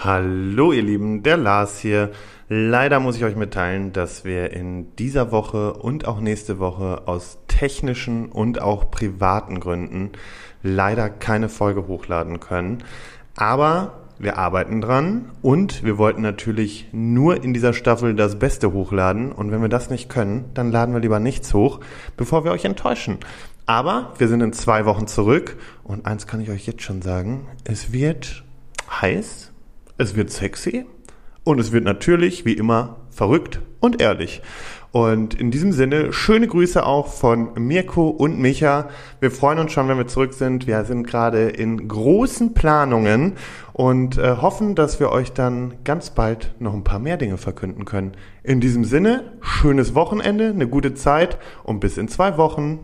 Hallo ihr Lieben, der Lars hier. Leider muss ich euch mitteilen, dass wir in dieser Woche und auch nächste Woche aus technischen und auch privaten Gründen leider keine Folge hochladen können. Aber wir arbeiten dran und wir wollten natürlich nur in dieser Staffel das Beste hochladen. Und wenn wir das nicht können, dann laden wir lieber nichts hoch, bevor wir euch enttäuschen. Aber wir sind in zwei Wochen zurück und eins kann ich euch jetzt schon sagen, es wird heiß es wird sexy und es wird natürlich, wie immer, verrückt und ehrlich. Und in diesem Sinne, schöne Grüße auch von Mirko und Micha. Wir freuen uns schon, wenn wir zurück sind. Wir sind gerade in großen Planungen und äh, hoffen, dass wir euch dann ganz bald noch ein paar mehr Dinge verkünden können. In diesem Sinne, schönes Wochenende, eine gute Zeit und bis in zwei Wochen.